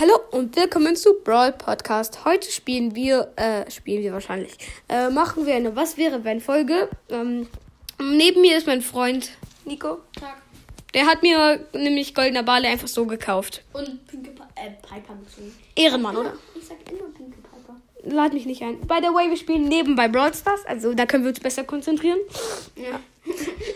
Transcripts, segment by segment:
Hallo und willkommen zu Brawl Podcast. Heute spielen wir, äh, spielen wir wahrscheinlich, äh, machen wir eine Was wäre wenn Folge. Ähm, neben mir ist mein Freund Nico. Tag. Der hat mir nämlich Goldener Bale einfach so gekauft. Und Pinke pa äh, Piper. Ehrenmann, oder? Ich sag immer Pinke Piper. Lad mich nicht ein. By the way, wir spielen nebenbei Brawl Stars, also da können wir uns besser konzentrieren. Ja.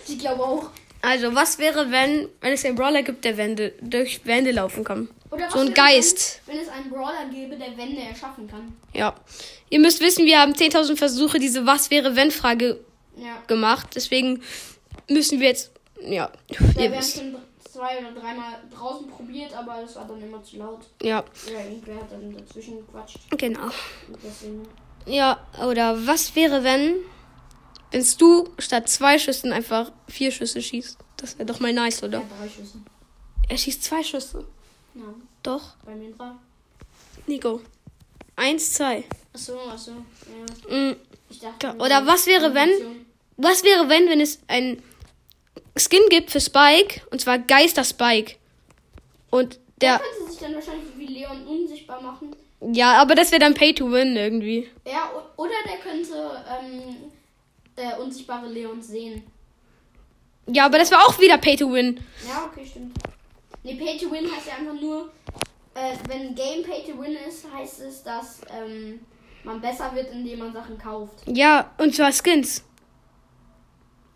ich glaube auch. Also, was wäre, wenn, wenn es einen Brawler gibt, der Wände, durch Wände laufen kann? So ein Geist. Wenn, wenn es einen Brawler gäbe, der Wände erschaffen kann. Ja. Ihr müsst wissen, wir haben 10.000 Versuche, diese Was wäre, wenn Frage Ja. gemacht. Deswegen müssen wir jetzt, ja, Ja, ihr wir haben wisst. schon zwei oder dreimal draußen probiert, aber das war dann immer zu laut. Ja, Oder irgendwer hat dann dazwischen gequatscht. genau. Deswegen. Ja, oder was wäre, wenn, wenn du statt zwei Schüssen einfach vier Schüsse schießt? Das wäre doch mal nice, oder? Ja, drei Schüsse. Er schießt zwei Schüsse. Ja, Doch, bei mir drei. Nico. Eins, zwei. Achso, achso. Ja. Mm. Ich dachte. Oder was wäre, wenn- Was wäre, wenn, wenn es ein Skin gibt für Spike, und zwar Geister Spike? Und Der der, könnte sich dann wahrscheinlich wie Leon unsichtbar machen. ja, aber das wäre dann Pay to Win irgendwie. Ja, oder der könnte ähm, der unsichtbare Leon sehen. Ja, aber das wäre auch wieder Pay to Win. Ja, okay, stimmt. Nee, Pay to Win heißt ja einfach nur, äh, wenn ein Game Pay to Win ist, heißt es, dass ähm, man besser wird, indem man Sachen kauft. Ja, und zwar Skins.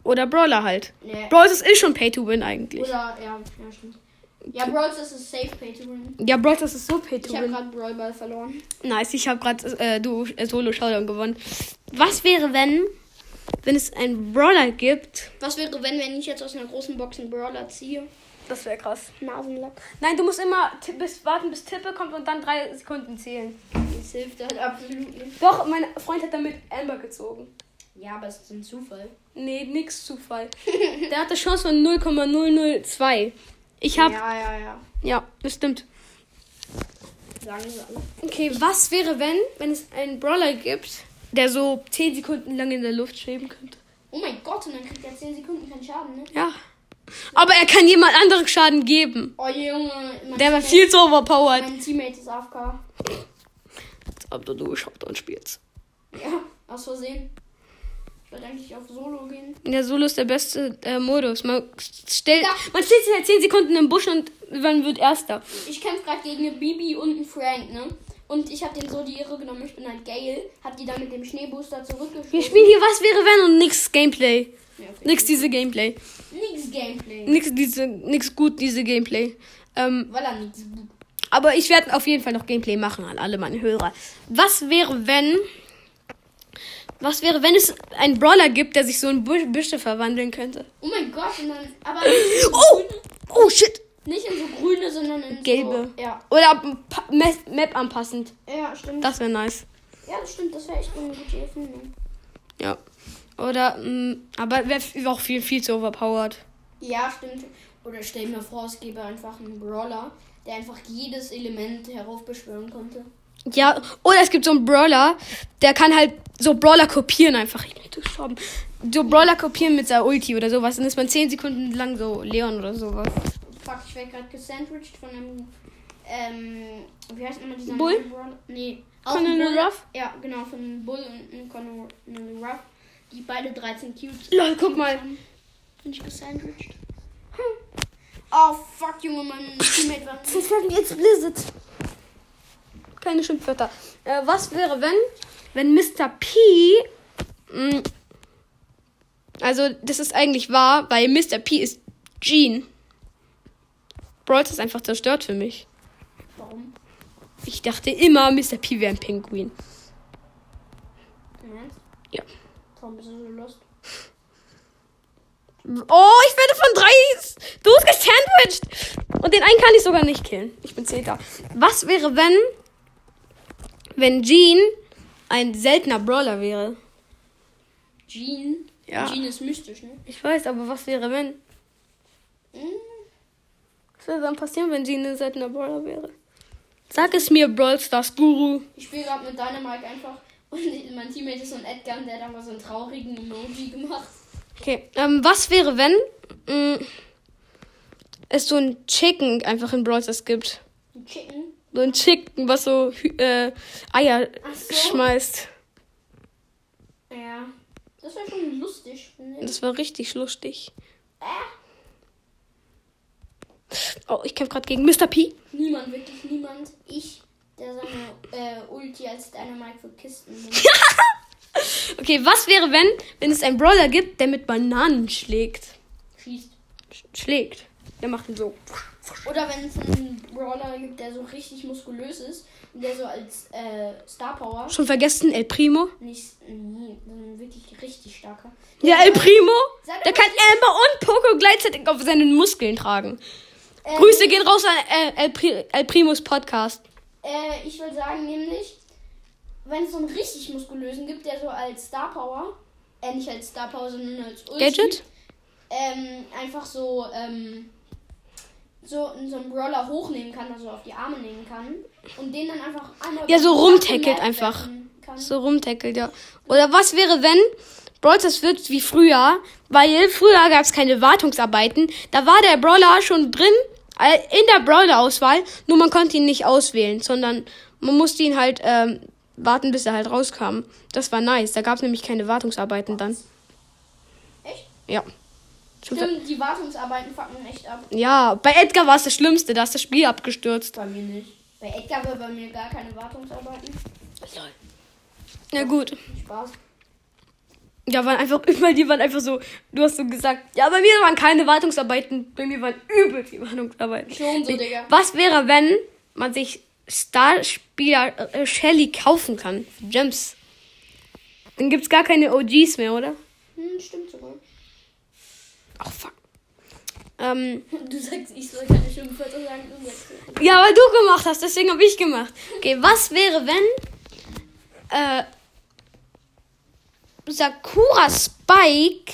Oder Brawler halt. Nee. Brawl Stars ist schon Pay to Win eigentlich. Oder, ja, ja, stimmt. Ja, Brawl Stars ist safe Pay to Win. Ja, Brawl Stars ist so Pay to Ich habe Win. gerade Brawl Ball verloren. Nice, ich habe gerade äh, du äh, Solo Showdown gewonnen. Was wäre, wenn wenn es einen Brawler gibt? Was wäre, wenn, wenn ich jetzt aus einer großen Box einen Brawler ziehe? Das wäre krass. Nasenlack. Nein, du musst immer bis, warten, bis Tippe kommt und dann drei Sekunden zählen. Das hilft halt absolut nicht. Doch, mein Freund hat damit Amber gezogen. Ja, aber es ist ein Zufall. Nee, nix Zufall. Der hat eine Chance von 0,002. Ich hab. Ja, Ja, ja, ja. das stimmt. Sagen sie alle. Okay, was wäre, wenn, wenn es einen Brawler gibt, der so 10 Sekunden lang in der Luft schweben könnte? Oh mein Gott, und dann kriegt er 10 Sekunden keinen Schaden, ne? Ja. Aber er kann jemand anderen Schaden geben. Oh Junge, Der war viel zu overpowered. Mein Teammate ist AFK. Als ob du du Shopdown spielst. Ja, aus Versehen. Ich wollte eigentlich auf Solo gehen. Der Solo ist der beste äh, Modus. Man stellt, Ja. man steht sich halt 10 Sekunden im Busch und man wird Erster. Ich kämpfe gerade gegen eine Bibi und einen Frank, ne? Und ich habe den so die Irre genommen. Ich bin halt Gale. Hab die dann mit dem Schneebooster zurückgeschoben. Wir spielen hier Was wäre wenn und nix Gameplay. Ja, okay. Nix diese Gameplay. Nix Gameplay. Nix diese, nix gut diese Gameplay. Ähm, Weil er nichts. aber ich werde auf jeden Fall noch Gameplay machen an alle meine Hörer. Was wäre wenn, was wäre wenn es einen Brawler gibt, der sich so in Büsche verwandeln könnte? Oh mein Gott, und dann. Aber Oh, oh shit. Nicht in so grüne, sondern in Gelbe. So, ja. Oder Map anpassend. Ja, stimmt. Das wäre nice. ja, das stimmt. Das wäre echt eine gute Erfindung. Ja. Oder, mh, aber wäre auch viel, viel zu overpowered. Ja, stimmt. Oder stell mir vor, es gäbe einfach einen Brawler, der einfach jedes Element heraufbeschwören konnte. Ja, oder es gibt so einen Brawler, der kann halt so Brawler kopieren einfach. Ich bin gestorben. So Brawler kopieren mit seiner Ulti oder sowas. Dann ist man 10 Sekunden lang so Leon oder sowas. Fuck, ich werde gerade gesandwiched von einem. Ähm, wie heißt nochmal dieser Bull? Brawler? Nee. Bull. Ruff? Ja, genau, von einem Bull und einem Conor Ruff. Die beide 13 Cubes. Lol, guck mal. Bin ich gesandwiched? Hm. Oh, fuck, Junge, mein Teammate war. Das werden jetzt Blizzard. Keine Schimpfwörter. Äh, was wäre, wenn, wenn Mr. P. Mh, also, das ist eigentlich wahr, weil Mr. P ist Jean. Brawl ist einfach zerstört für mich. Warum? Ich dachte immer, Mr. P wäre ein Pinguin. Ernst? Ja. Warum bist du so lost? Oh, ich werde von drei Dudes gesandwiched. Und den einen kann ich sogar nicht killen. Ich bin Zehnter. Was wäre, wenn, wenn Jean ein seltener Brawler wäre? Jean? Ja. Jean ist mystisch, ne? Ich weiß, aber was wäre, wenn? Hm. Was würde dann passieren, wenn Jean ein seltener Brawler wäre? Sag es mir, Brawl Stars Guru. Ich spiele gerade mit Dynamite einfach und mein Teammate ist so ein Edgar der hat einfach so einen traurigen Emoji gemacht. Okay, ähm, was wäre, wenn mh, es so ein Chicken einfach in Brawl Stars gibt? Ein Chicken? So ein Chicken, was so äh, Eier so. schmeißt. Ja. Das wäre schon lustig, finde ich. Das war richtig lustig. Äh, Oh, ich kämpfe gerade gegen Mr. P. niemand, wirklich niemand. Ich, der seine äh, Ulti als Dynamite für Kisten nimmt. Okay, was wäre, wenn, wenn es einen Brawler gibt, der mit Bananen schlägt? schießt. Sch schlägt. Der macht ihn so. Oder wenn es einen Brawler gibt, der so richtig muskulös ist und der so als äh, Star Power Schon vergessen, El Primo? nicht. Nee, wirklich richtig starker. Ja, El Primo. Der kann Amber und Poco gleichzeitig auf seinen Muskeln tragen. Äh, Grüße gehen raus an äh, El, Pri El Primos Podcast. Äh, ich würde sagen, nämlich, wenn es so einen richtig muskulösen gibt, der so als Star Power, äh, nicht als Star Power, sondern als Ulti, Gadget? ähm, einfach so, ähm, so, so einen Brawler hochnehmen kann, also auf die Arme nehmen kann und den dann einfach einmal Ja, so rumtackelt einfach. So rumtackelt, ja. Oder was wäre, wenn Brawl Stars wird wie früher? Weil früher gab es keine Wartungsarbeiten. Da war der Brawler schon drin in der Brawler-Auswahl. Nur man konnte ihn nicht auswählen, sondern man musste ihn halt ähm, warten, bis er halt rauskam. Das war nice. Da gab es nämlich keine Wartungsarbeiten dann. Echt? Ja. Stimmt, die Wartungsarbeiten fucken echt ab. Ja, bei Edgar war es das Schlimmste. Da ist das Spiel abgestürzt. Bei mir nicht. Bei Edgar wäre bei mir gar keine Wartungsarbeiten. Ja, gut. Spaß. Ja, waren einfach, weil die waren einfach so, du hast so gesagt, ja, bei mir waren keine Wartungsarbeiten, bei mir waren übel die Wartungsarbeiten. Schon so, Digga. Was wäre, wenn man sich Starspieler äh, Shelly kaufen kann? für Gems. Dann gibt's gar keine OGs mehr, oder? Hm, stimmt sogar. Ach, fuck. Ähm, Du sagst, ich soll keine Schimpfwörter sagen. Du sagst, ja, weil du gemacht hast, deswegen habe ich gemacht. Okay, was wäre, wenn äh, Sakura Spike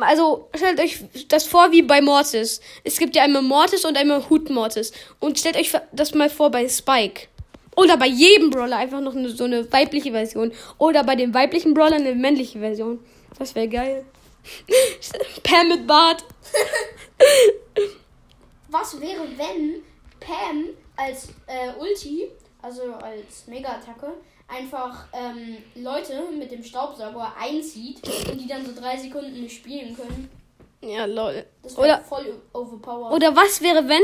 also stellt euch das vor wie bei Mortis. Es gibt ja einmal Mortis und einmal Hut Mortis. Und stellt euch das mal vor bei Spike. Oder bei jedem Brawler einfach noch so eine weibliche Version. Oder bei dem weiblichen Brawler eine männliche Version. Das wäre geil. Pam mit Bart. Was wäre, wenn Pam als äh, Ulti, also als Mega-Attacke, einfach ähm, Leute mit dem Staubsauger einzieht und die dann so drei Sekunden nicht spielen können? Ja, lol. Das wäre Oder, voll overpowered. oder was wäre, wenn.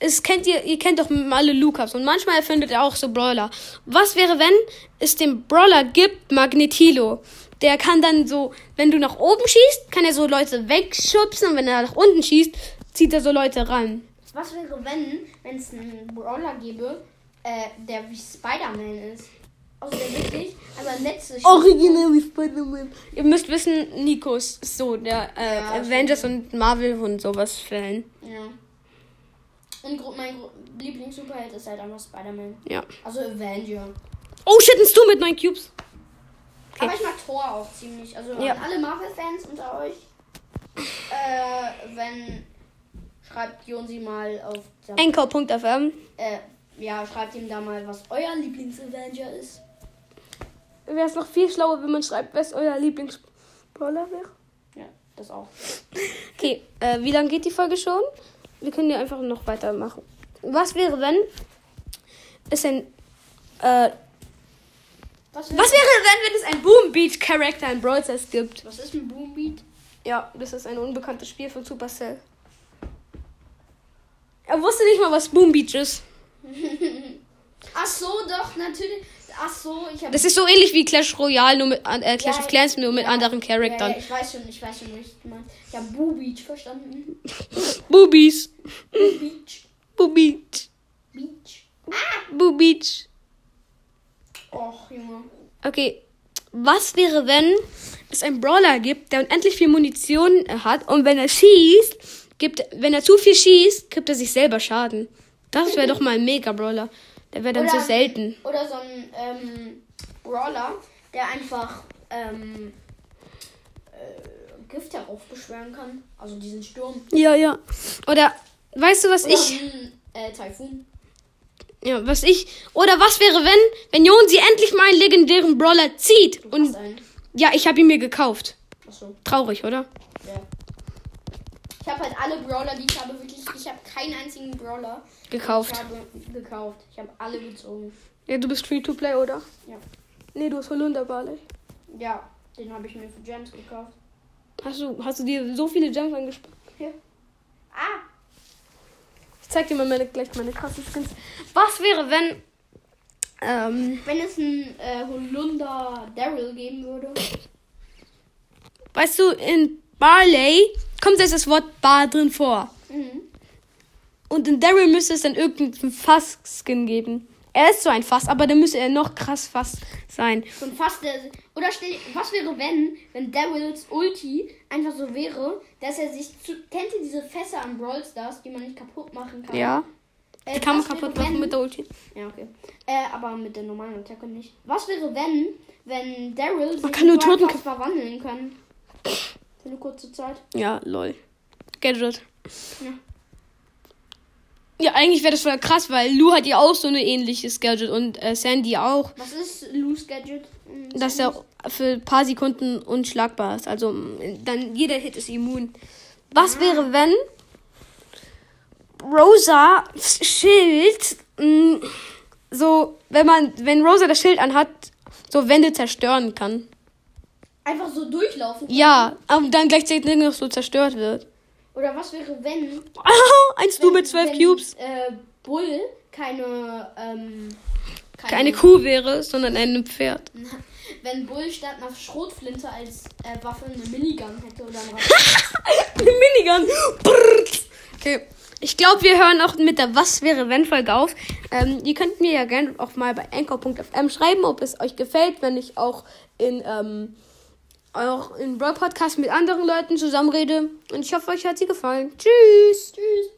Es kennt ihr, ihr kennt doch alle Lukas und manchmal erfindet er auch so Brawler. Was wäre, wenn es den Brawler gibt, Magnetilo? Der kann dann so, wenn du nach oben schießt, kann er so Leute wegschubsen und wenn er nach unten schießt, zieht er so Leute ran. Was wäre, wenn wenn es einen Brawler gäbe, äh, der wie Spider-Man ist? Also der wirklich, aber Netze Original wie Spider-Man. Ihr müsst wissen, Nikos ist so der äh, Ja, Avengers und Marvel und sowas Fan. Ja. Und mein Lieblings-Superheld ist halt einfach Spider-Man. Ja. Also Avenger. Oh shit, ein Stu mit 9 Cubes. Okay. Aber ich mag Thor auch ziemlich. Also Ja. alle Marvel-Fans unter euch. Äh, wenn. Schreibt Jonsi mal auf. Anchor.fm. äh, ja, schreibt ihm da mal, was euer Lieblings-Avenger ist. Wäre es noch viel schlauer, wenn man schreibt, was euer Lieblingsbrawler wäre? Ja, das auch. Okay, äh, wie lange geht die Folge schon? Wir können ja einfach noch weitermachen. Was wäre, wenn es ein. Äh, Was, was wäre, wenn, wenn es ein Boom Beach Charakter in Brawl Stars gibt? was ist ein Boombeat? Ja, das ist ein unbekanntes Spiel von Supercell. Er wusste nicht mal, was Boom Beach ist. Ach so, doch, natürlich. Ach so, ich habe. Das ist so ähnlich wie Clash Royale, nur mit äh, Clash Ja, of Clans, nur mit ja. anderen Ja, Charakteren. ja, ich weiß schon, ich weiß schon, was ich meine. Ich habe Boo Beach verstanden. Boobies. Boo Beach. Boo Beach. Beach. Boo Beach. Och, Junge. Okay, was wäre, wenn es einen Brawler gibt, der unendlich viel Munition hat und wenn er schießt, gibt, wenn er zu viel schießt, gibt er sich selber Schaden. Das wäre doch mal ein Mega-Brawler. Der wäre dann so Oder- selten. Oder so ein ähm, Brawler, der einfach ähm, äh, Gift heraufbeschwören kann. Also diesen Sturm. Ja, ja. Oder, weißt du, was Oder ich, ein äh, Taifun. ja, was ich, oder was wäre, wenn, wenn Jonsi endlich mal einen legendären Brawler zieht und, einen. ja, ich habe ihn mir gekauft. Achso, Traurig, oder? ja. Ich habe halt alle Brawler, die ich habe, wirklich. Ich habe keinen einzigen Brawler Gekauft. Ich habe gekauft. Ich habe alle gezogen. Ja, du bist Free-to-Play, oder? Ja. Nee, du hast Holunder Barley. Ja, den habe ich mir für Gems gekauft. Hast du, hast du dir so viele Gems angespart? Ah! Ich zeig dir mal meine, gleich meine krassen Skins. Was wäre, wenn. Ähm, Wenn es einen äh, Holunder Daryl geben würde. weißt du, in Barley kommt jetzt das Wort Bar drin vor. Mhm. Und in Daryl müsste es dann irgendeinen Fass-Skin geben. Er ist so ein Fass, aber dann müsste er noch krass Fass sein. So ein fast der. Oder stell, was wäre, wenn, wenn Daryls Ulti einfach so wäre, dass er sich zu. Kennt ihr diese Fässer an Brawl Stars, die man nicht kaputt machen kann? Ja. Äh, Die kann man was wäre, kaputt machen wenn- mit der Ulti. Ja, okay. Äh, aber mit der normalen Attacke nicht. Was wäre, wenn, wenn Daryl sich kann nur in so ein Toten- Fass verwandeln kann? Für eine kurze Zeit. Ja, lol. Gadget. Ja. Ja, eigentlich wäre das voll krass, weil Lou hat ja auch so ein ähnliches Gadget und äh, Sandy auch. Was ist Loose Gadget? Hm, Dass er für ein paar Sekunden unschlagbar ist. Also mm, dann jeder Hit ist immun. Was wäre, wenn Rosa Schild mh, so, wenn man, wenn Rosa das Schild anhat, so Wände zerstören kann. Einfach so durchlaufen. kann? Ja, aber dann gleichzeitig noch so zerstört wird. Oder was wäre, wenn. Eins du mit zwölf Cubes. Äh, Bull keine. Ähm, Keine Kuh wäre, sondern ein Pferd. Wenn Bull statt einer Schrotflinte als äh, Waffe eine Minigun hätte oder. Eine Minigun. Okay. Ich glaube, wir hören auch mit der Was wäre wenn Folge auf. Ähm, ihr könnt mir ja gerne auch mal bei anchor.fm schreiben, ob es euch gefällt, wenn ich auch in ähm, auch in Brawl Podcast mit anderen Leuten zusammenrede. Und ich hoffe, euch hat sie gefallen. Tschüss. Tschüss.